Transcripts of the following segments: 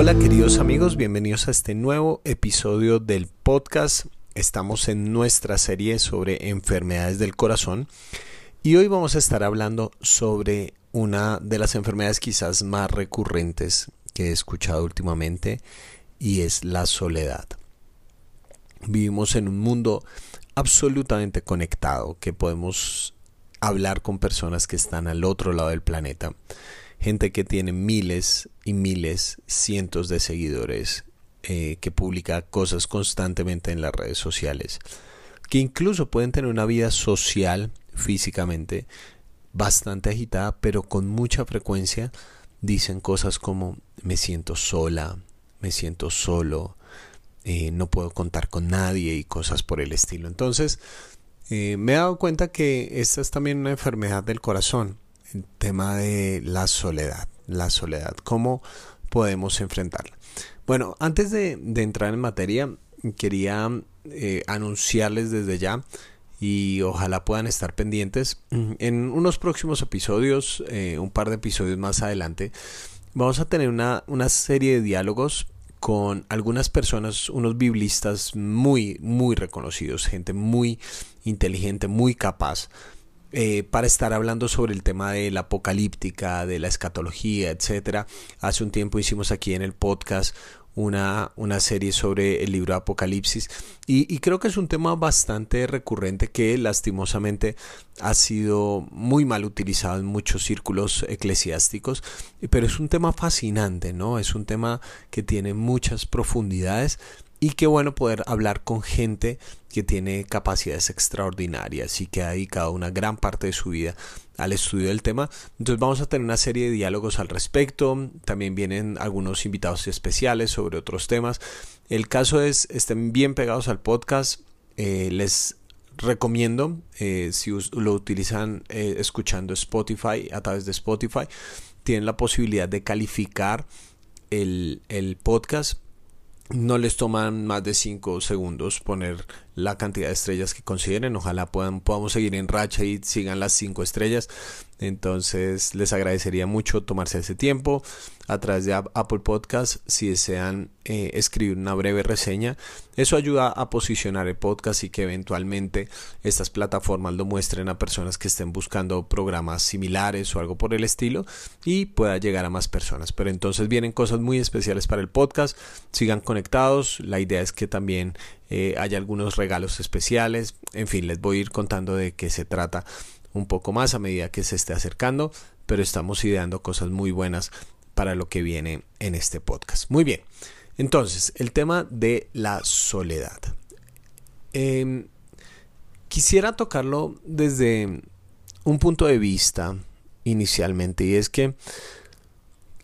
Hola queridos amigos, bienvenidos a este nuevo episodio del podcast. Estamos en nuestra serie sobre enfermedades del corazón y hoy vamos a estar hablando sobre una de las enfermedades quizás más recurrentes que he escuchado últimamente y es la soledad. Vivimos en un mundo absolutamente conectado que podemos hablar con personas que están al otro lado del planeta. Gente que tiene miles y miles, cientos de seguidores, eh, que publica cosas constantemente en las redes sociales, que incluso pueden tener una vida social físicamente bastante agitada, pero con mucha frecuencia dicen cosas como me siento sola, me siento solo, eh, no puedo contar con nadie y cosas por el estilo. Entonces, eh, me he dado cuenta que esta es también una enfermedad del corazón, el tema de la soledad, la soledad, cómo podemos enfrentarla. Bueno, antes de, entrar en materia, quería eh, anunciarles desde ya y ojalá puedan estar pendientes. En unos próximos episodios, eh, un par de episodios más adelante, vamos a tener una, una serie de diálogos con algunas personas, unos biblistas muy, muy reconocidos, gente muy inteligente, muy capaz, eh, para estar hablando sobre el tema de la apocalíptica, de la escatología, etcétera. Hace un tiempo hicimos aquí en el podcast una, una serie sobre el libro Apocalipsis y, y, creo que es un tema bastante recurrente que lastimosamente ha sido muy mal utilizado en muchos círculos eclesiásticos, pero es un tema fascinante, ¿no? Es un tema que tiene muchas profundidades y qué bueno poder hablar con gente que tiene capacidades extraordinarias y que ha dedicado una gran parte de su vida al estudio del tema. Entonces vamos a tener una serie de diálogos al respecto. También vienen algunos invitados especiales sobre otros temas. El caso es, estén bien pegados al podcast. Eh, les recomiendo, eh, si lo utilizan eh, escuchando Spotify, a través de Spotify, tienen la posibilidad de calificar el, el podcast no les toman más de 5 segundos poner la cantidad de estrellas que consideren. Ojalá puedan, podamos seguir en racha y sigan las 5 estrellas. Entonces les agradecería mucho tomarse ese tiempo a través de Apple Podcast si desean eh, escribir una breve reseña. Eso ayuda a posicionar el podcast y que eventualmente estas plataformas lo muestren a personas que estén buscando programas similares o algo por el estilo y pueda llegar a más personas. Pero entonces vienen cosas muy especiales para el podcast. Sigan conectados. La idea es que también eh, haya algunos regalos especiales. En fin, les voy a ir contando de qué se trata un poco más a medida que se esté acercando, pero estamos ideando cosas muy buenas para lo que viene en este podcast. Muy bien, entonces, el tema de la soledad. Em, quisiera tocarlo desde un punto de vista inicialmente y es que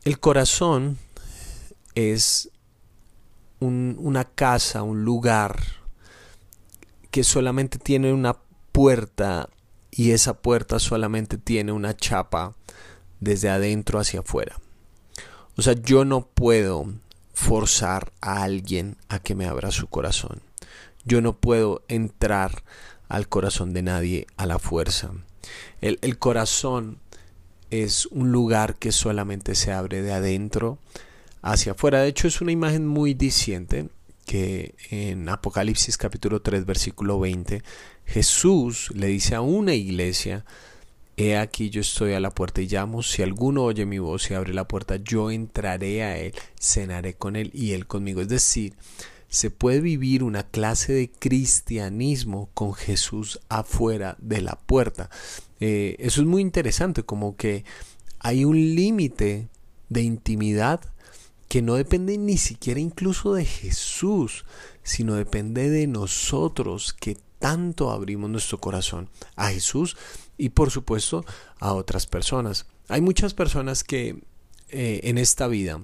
el corazón es una casa, un lugar que solamente tiene una puerta y esa puerta solamente tiene una chapa desde adentro hacia afuera. O sea, yo no puedo forzar a alguien a que me abra su corazón. Yo no puedo entrar al corazón de nadie a la fuerza. El, el corazón es un lugar que solamente se abre de adentro hacia afuera. De hecho, es una imagen muy diciente que en Apocalipsis capítulo 3 versículo 20 Jesús le dice a una iglesia, He aquí yo estoy a la puerta y llamo, si alguno oye mi voz y abre la puerta, yo entraré a él, cenaré con él y él conmigo. Es decir, se puede vivir una clase de cristianismo con Jesús afuera de la puerta. Eh, eso es muy interesante, como que hay un límite de intimidad que no depende ni siquiera incluso de Jesús, sino depende de nosotros que tanto abrimos nuestro corazón a Jesús y por supuesto a otras personas. Hay muchas personas que eh, en esta vida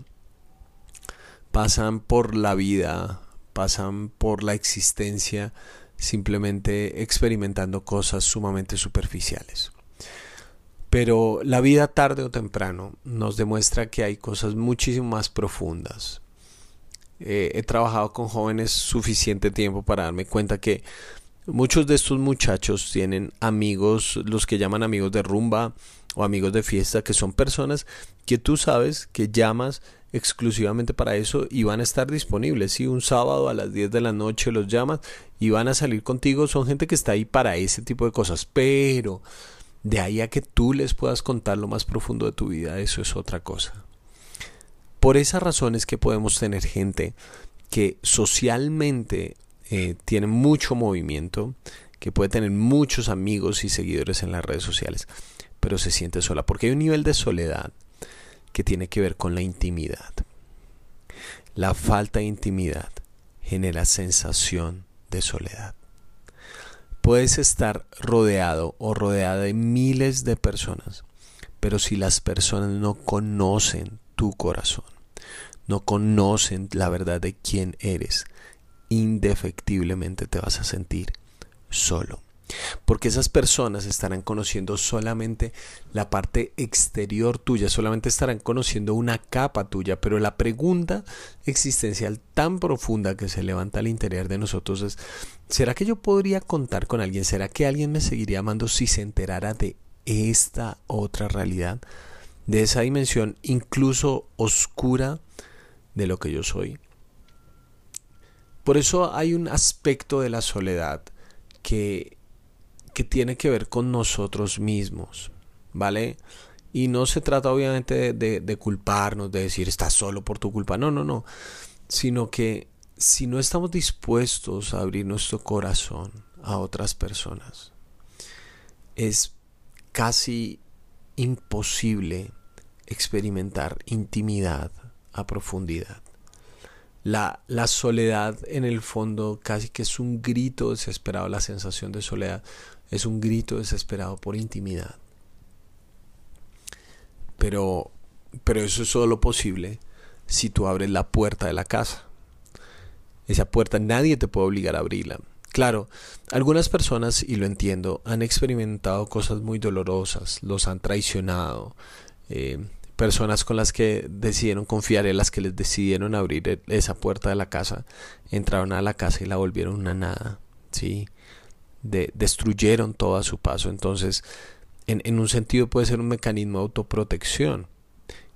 pasan por la vida, pasan por la existencia simplemente experimentando cosas sumamente superficiales. Pero la vida tarde o temprano nos demuestra que hay cosas muchísimo más profundas. Eh, he trabajado con jóvenes suficiente tiempo para darme cuenta que muchos de estos muchachos tienen amigos, los que llaman amigos de rumba o amigos de fiesta, que son personas que tú sabes que llamas exclusivamente para eso y van a estar disponibles. Si un sábado a las 10 de la noche los llamas y van a salir contigo, son gente que está ahí para ese tipo de cosas. Pero de ahí a que tú les puedas contar lo más profundo de tu vida, eso es otra cosa. Por esas razones que podemos tener gente que socialmente eh, tiene mucho movimiento, que puede tener muchos amigos y seguidores en las redes sociales, pero se siente sola, porque hay un nivel de soledad que tiene que ver con la intimidad. La falta de intimidad genera sensación de soledad. Puedes estar rodeado o rodeada de miles de personas, pero si las personas no conocen tu corazón, no conocen la verdad de quién eres, indefectiblemente te vas a sentir solo. Porque esas personas estarán conociendo solamente la parte exterior tuya, solamente estarán conociendo una capa tuya, pero la pregunta existencial tan profunda que se levanta al interior de nosotros es, ¿será que yo podría contar con alguien? ¿Será que alguien me seguiría amando si se enterara de esta otra realidad? De esa dimensión incluso oscura de lo que yo soy. Por eso hay un aspecto de la soledad que que tiene que ver con nosotros mismos, ¿vale? Y no se trata obviamente de, culparnos, de decir estás solo por tu culpa, no, no, no, sino que si no estamos dispuestos a abrir nuestro corazón a otras personas, es casi imposible experimentar intimidad a profundidad. La, la, soledad en el fondo casi que es un grito desesperado, la sensación de soledad es un grito desesperado por intimidad. Pero, pero eso es solo posible si tú abres la puerta de la casa. Esa puerta nadie te puede obligar a abrirla. Claro, algunas personas, y lo entiendo, han experimentado cosas muy dolorosas, los han traicionado, eh, personas con las que decidieron confiar, en las que les decidieron abrir esa puerta de la casa, entraron a la casa y la volvieron una nada, ¿sí? Destruyeron todo a su paso. Entonces, en, en un sentido puede ser un mecanismo de autoprotección.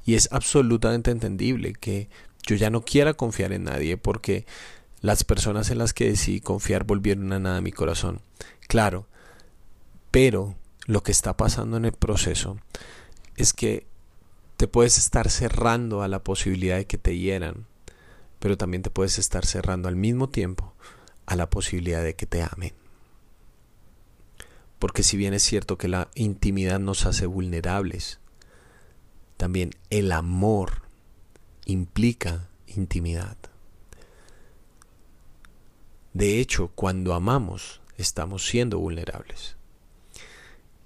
Y es absolutamente entendible que yo ya no quiera confiar en nadie porque las personas en las que decidí confiar volvieron a nada mi corazón. Claro, pero lo que está pasando en el proceso es que te puedes estar cerrando a la posibilidad de que te hieran, pero también te puedes estar cerrando al mismo tiempo a la posibilidad de que te amen. Porque si bien es cierto que la intimidad nos hace vulnerables, también el amor implica intimidad. De hecho, cuando amamos, estamos siendo vulnerables.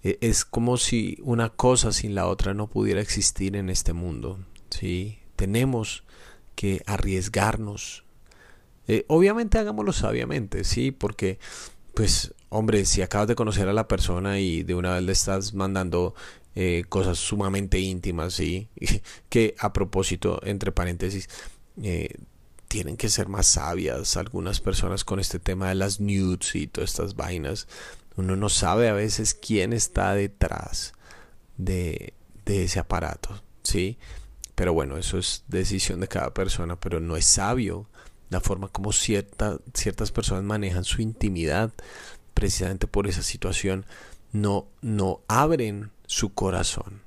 E, es como si una cosa sin la otra no pudiera existir en este mundo. ¿sí? Tenemos que arriesgarnos. Eh, obviamente hagámoslo sabiamente, sí, porque pues hombre, si acabas de conocer a la persona y de una vez le estás mandando eh, cosas sumamente íntimas, ¿sí? que a propósito, entre paréntesis, eh, tienen que ser más sabias algunas personas con este tema de las nudes y todas estas vainas. Uno no sabe a veces quién está detrás de, de ese aparato, ¿sí? Pero bueno, eso es decisión de cada persona, pero no es sabio la forma como cierta, ciertas personas manejan su intimidad precisamente por esa situación no, no abren su corazón,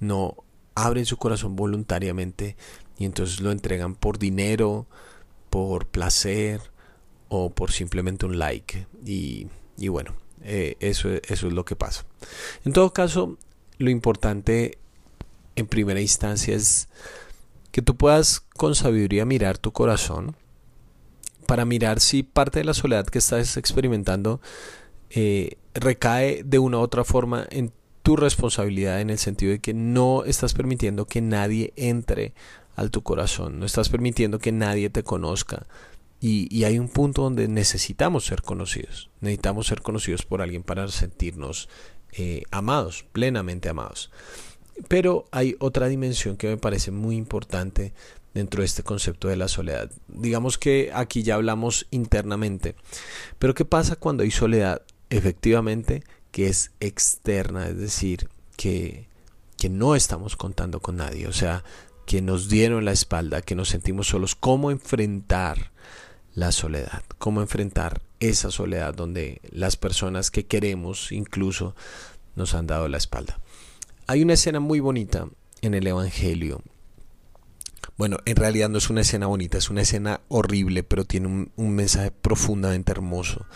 no abren su corazón voluntariamente y entonces lo entregan por dinero, por placer o por simplemente un like. Y, y bueno, eh, eso, eso es lo que pasa. En todo caso, lo importante en primera instancia es que tú puedas con sabiduría mirar tu corazón para mirar si parte de la soledad que estás experimentando eh, recae de una u otra forma en tu responsabilidad en el sentido de que no estás permitiendo que nadie entre al tu corazón, no estás permitiendo que nadie te conozca. Y, hay un punto donde necesitamos ser conocidos, necesitamos ser conocidos por alguien para sentirnos eh, amados, plenamente amados. Pero hay otra dimensión que me parece muy importante dentro de este concepto de la soledad. Digamos que aquí ya hablamos internamente, pero ¿qué pasa cuando hay soledad efectivamente que es externa? Es decir, que, que no estamos contando con nadie. O sea, que nos dieron la espalda, que nos sentimos solos, cómo enfrentar la soledad, cómo enfrentar esa soledad donde las personas que queremos incluso nos han dado la espalda. Hay una escena muy bonita en el Evangelio. Bueno, en realidad no es una escena bonita, es una escena horrible, pero tiene un, mensaje profundamente hermoso,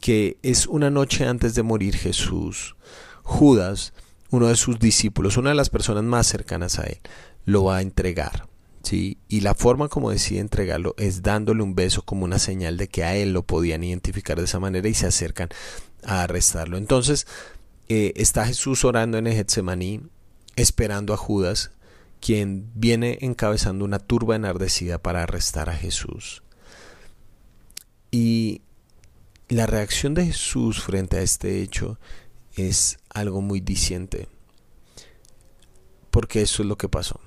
que es una noche antes de morir Jesús. Judas, uno de sus discípulos, una de las personas más cercanas a él, lo va a entregar. ¿sí? Y la forma como decide entregarlo es dándole un beso como una señal de que a él lo podían identificar de esa manera y se acercan a arrestarlo. Entonces eh, está Jesús orando en el Getsemaní, esperando a Judas, quien viene encabezando una turba enardecida para arrestar a Jesús. Y la reacción de Jesús frente a este hecho es algo muy diciente, porque eso es lo que pasó.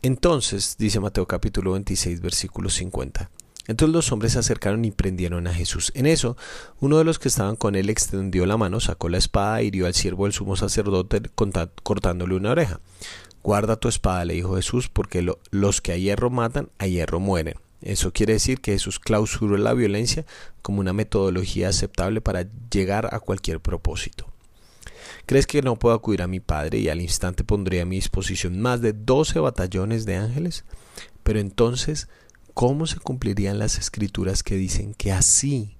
Entonces, dice Mateo capítulo 26, versículo 50. Entonces los hombres se acercaron y prendieron a Jesús. En eso, uno de los que estaban con él extendió la mano, sacó la espada e hirió al siervo del sumo sacerdote cortándole una oreja. Guarda tu espada, le dijo Jesús, porque los que a hierro matan, a hierro mueren. Eso quiere decir que Jesús clausuró la violencia como una metodología aceptable para llegar a cualquier propósito. ¿Crees que no puedo acudir a mi Padre y al instante pondré a mi disposición más de doce batallones de ángeles? Pero entonces, ¿cómo se cumplirían las escrituras que dicen que así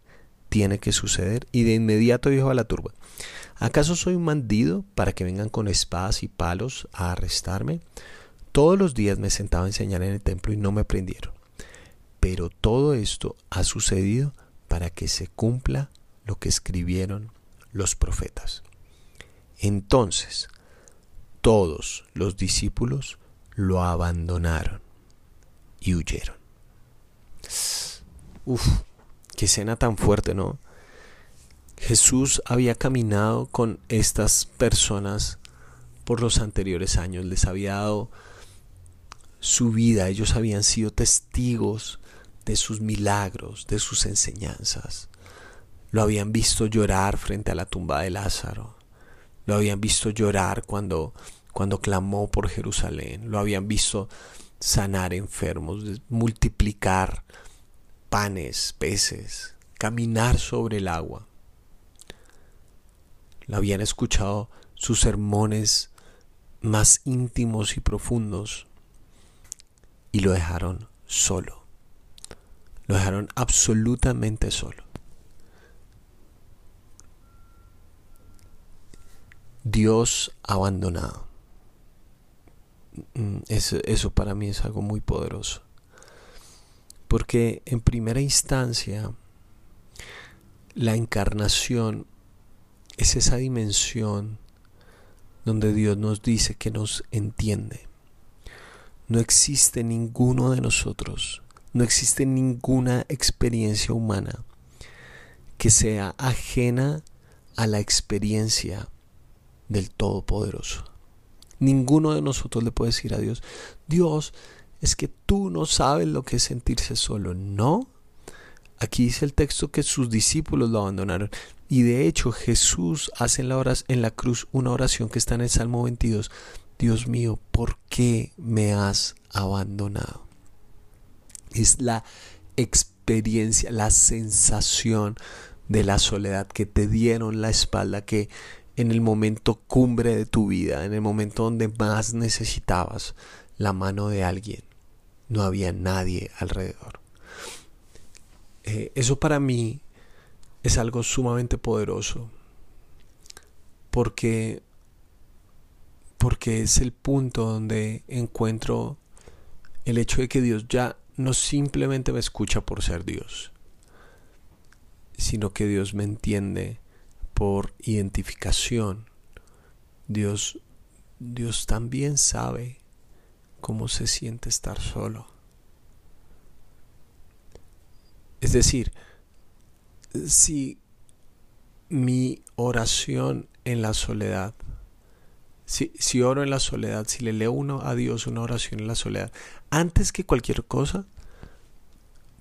tiene que suceder? Y de inmediato dijo a la turba, ¿acaso soy un bandido para que vengan con espadas y palos a arrestarme? Todos los días me sentaba a enseñar en el templo y no me prendieron. Pero todo esto ha sucedido para que se cumpla lo que escribieron los profetas. Entonces, todos los discípulos lo abandonaron y huyeron. Uf, qué escena tan fuerte, ¿no? Jesús había caminado con estas personas por los anteriores años, les había dado su vida, ellos habían sido testigos de sus milagros, de sus enseñanzas. Lo habían visto llorar frente a la tumba de Lázaro. Lo habían visto llorar cuando, cuando clamó por Jerusalén. Lo habían visto sanar enfermos, multiplicar panes, peces, caminar sobre el agua. Lo habían escuchado sus sermones más íntimos y profundos y lo dejaron solo. Lo dejaron absolutamente solo. Dios abandonado. Mm, eso, eso, para mí es algo muy poderoso. Porque en primera instancia, la encarnación es esa dimensión donde Dios nos dice que nos entiende. No existe ninguno de nosotros, no existe ninguna experiencia humana que sea ajena a la experiencia del Todopoderoso. Ninguno de nosotros le puede decir a Dios, Dios, es que tú no sabes lo que es sentirse solo. No. Aquí dice el texto que sus discípulos lo abandonaron. Y de hecho Jesús hace en la, en la cruz una oración que está en el Salmo 22. Dios mío, ¿por qué me has abandonado? Es la experiencia, la sensación de la soledad que te dieron la espalda, que en el momento cumbre de tu vida, en el momento donde más necesitabas la mano de alguien. No había nadie alrededor. Eh, eso para mí es algo sumamente poderoso porque porque es el punto donde encuentro el hecho de que Dios ya no simplemente me escucha por ser Dios, sino que Dios me entiende por identificación. Dios, Dios también sabe cómo se siente estar solo. Es decir, si mi oración en la soledad, si, si, oro en la soledad, si le leo uno a Dios una oración en la soledad, antes que cualquier cosa,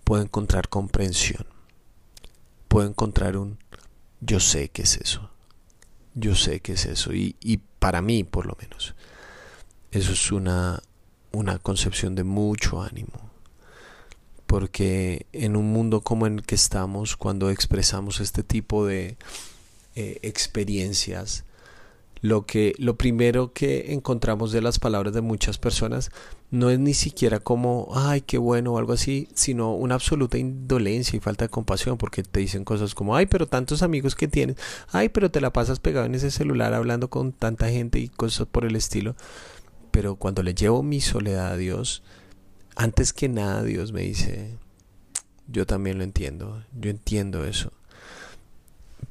puedo encontrar comprensión, puedo encontrar un yo sé que es eso. Yo sé que es eso. Y, y para mí, por lo menos. eso es una, una concepción de mucho ánimo. Porque en un mundo como el que estamos, cuando expresamos este tipo de eh, experiencias, lo que lo primero que encontramos de las palabras de muchas personas no es ni siquiera como ay qué bueno o algo así sino una absoluta indolencia y falta de compasión porque te dicen cosas como ay pero tantos amigos que tienes ay pero te la pasas pegado en ese celular hablando con tanta gente y cosas por el estilo pero cuando le llevo mi soledad a Dios antes que nada Dios me dice yo también lo entiendo yo entiendo eso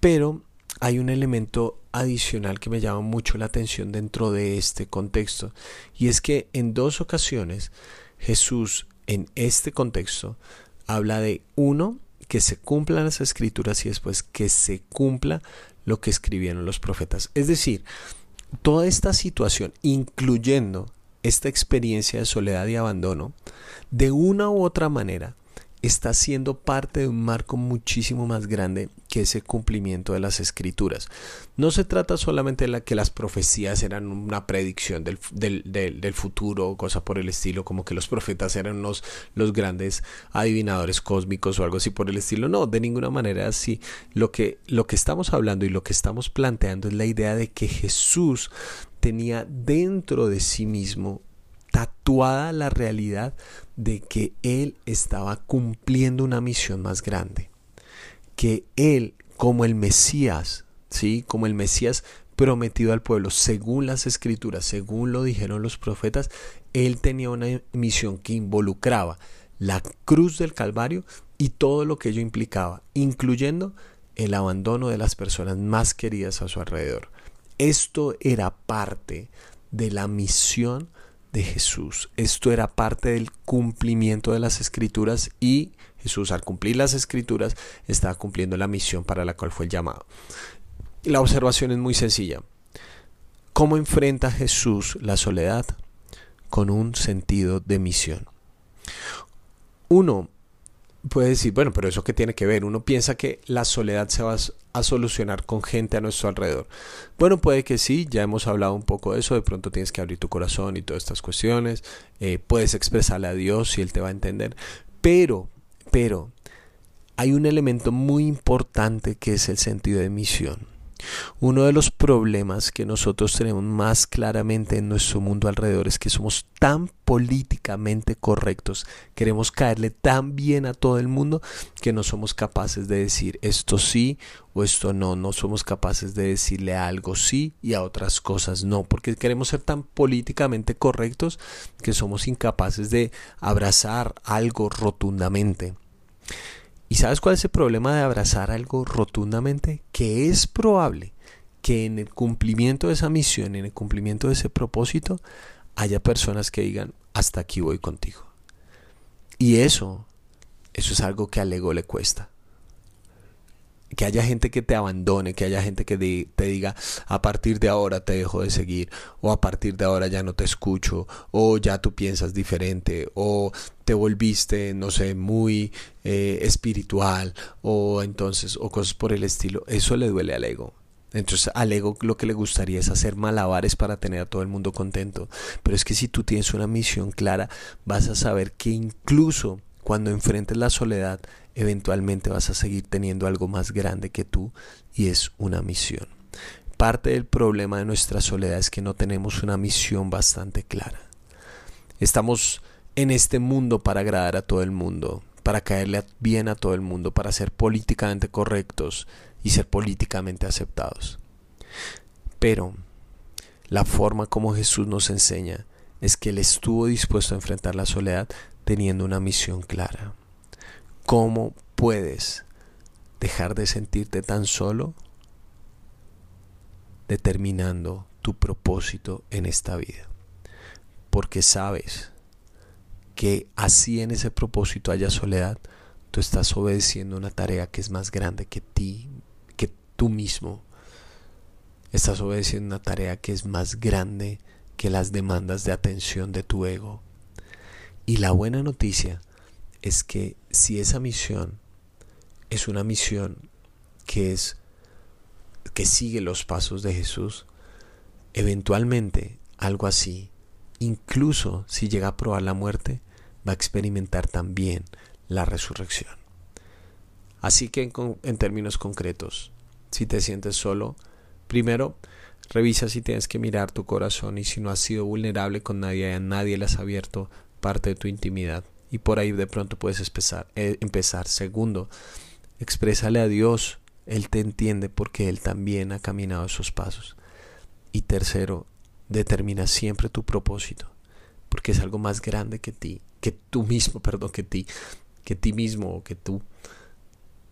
pero hay un elemento adicional que me llama mucho la atención dentro de este contexto y es que en dos ocasiones Jesús en este contexto habla de uno que se cumplan las escrituras y después que se cumpla lo que escribieron los profetas. Es decir, toda esta situación, incluyendo esta experiencia de soledad y abandono, de una u otra manera está siendo parte de un marco muchísimo más grande que ese cumplimiento de las escrituras. No se trata solamente de la que las profecías eran una predicción del, del, futuro o cosa por el estilo, como que los profetas eran los, los grandes adivinadores cósmicos o algo así por el estilo. No, de ninguna manera así. Lo que, lo que estamos hablando y lo que estamos planteando es la idea de que Jesús tenía dentro de sí mismo la realidad de que él estaba cumpliendo una misión más grande, que él como el Mesías, ¿sí? Como el Mesías prometido al pueblo, según las escrituras, según lo dijeron los profetas, él tenía una misión que involucraba la cruz del Calvario y todo lo que ello implicaba, incluyendo el abandono de las personas más queridas a su alrededor. Esto era parte de la misión de Jesús. Esto era parte del cumplimiento de las escrituras y Jesús al cumplir las escrituras estaba cumpliendo la misión para la cual fue el llamado. La observación es muy sencilla. ¿Cómo enfrenta Jesús la soledad? Con un sentido de misión. Uno, puede decir, bueno, pero eso qué tiene que ver. Uno piensa que la soledad se va a solucionar con gente a nuestro alrededor. Bueno, puede que sí, ya hemos hablado un poco de eso, de pronto tienes que abrir tu corazón y todas estas cuestiones, eh, puedes expresarle a Dios y Él te va a entender, pero, pero, hay un elemento muy importante que es el sentido de misión. Uno de los problemas que nosotros tenemos más claramente en nuestro mundo alrededor es que somos tan políticamente correctos, queremos caerle tan bien a todo el mundo que no somos capaces de decir esto sí o esto no, no somos capaces de decirle algo sí y a otras cosas no, porque queremos ser tan políticamente correctos que somos incapaces de abrazar algo rotundamente. ¿Y sabes cuál es el problema de abrazar algo rotundamente? Que es probable que en el cumplimiento de esa misión, en el cumplimiento de ese propósito, haya personas que digan, hasta aquí voy contigo. Y eso, eso es algo que al ego le cuesta que haya gente que te abandone, que haya gente que te diga a partir de ahora te dejo de seguir, o a partir de ahora ya no te escucho, o ya tú piensas diferente, o te volviste, no sé, muy eh, espiritual, o entonces, o cosas por el estilo. Eso le duele al ego. Entonces al ego lo que le gustaría es hacer malabares para tener a todo el mundo contento. Pero es que si tú tienes una misión clara, vas a saber que incluso cuando enfrentes la soledad, eventualmente vas a seguir teniendo algo más grande que tú y es una misión. Parte del problema de nuestra soledad es que no tenemos una misión bastante clara. Estamos en este mundo para agradar a todo el mundo, para caerle bien a todo el mundo, para ser políticamente correctos y ser políticamente aceptados. Pero la forma como Jesús nos enseña es que Él estuvo dispuesto a enfrentar la soledad teniendo una misión clara. ¿Cómo puedes dejar de sentirte tan solo determinando tu propósito en esta vida? Porque sabes que así en ese propósito haya soledad, tú estás obedeciendo una tarea que es más grande que ti, que tú mismo. Estás obedeciendo una tarea que es más grande que las demandas de atención de tu ego. Y la buena noticia es que si esa misión es una misión que es que sigue los pasos de Jesús, eventualmente algo así incluso si llega a probar la muerte, va a experimentar también la resurrección. Así que en, en, términos concretos, si te sientes solo, primero revisa si tienes que mirar tu corazón y si no has sido vulnerable con nadie, a nadie le has abierto parte de tu intimidad. Y por ahí de pronto puedes empezar. Eh, empezar. Segundo, exprésale a Dios. Él te entiende porque Él también ha caminado esos pasos. Y tercero, determina siempre tu propósito, porque es algo más grande que ti, que tú mismo, perdón, que ti, que ti mismo o que tú.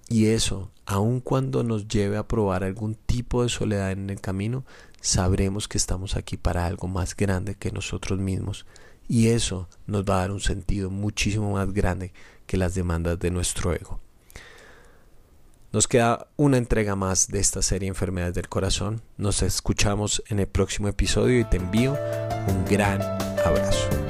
Y eso, aun cuando nos lleve a probar algún tipo de soledad en el camino, sabremos que estamos aquí para algo más grande que nosotros mismos. Y eso nos va a dar un sentido muchísimo más grande que las demandas de nuestro ego. Nos queda una entrega más de esta serie Enfermedades del Corazón. Nos escuchamos en el próximo episodio y te envío un gran abrazo.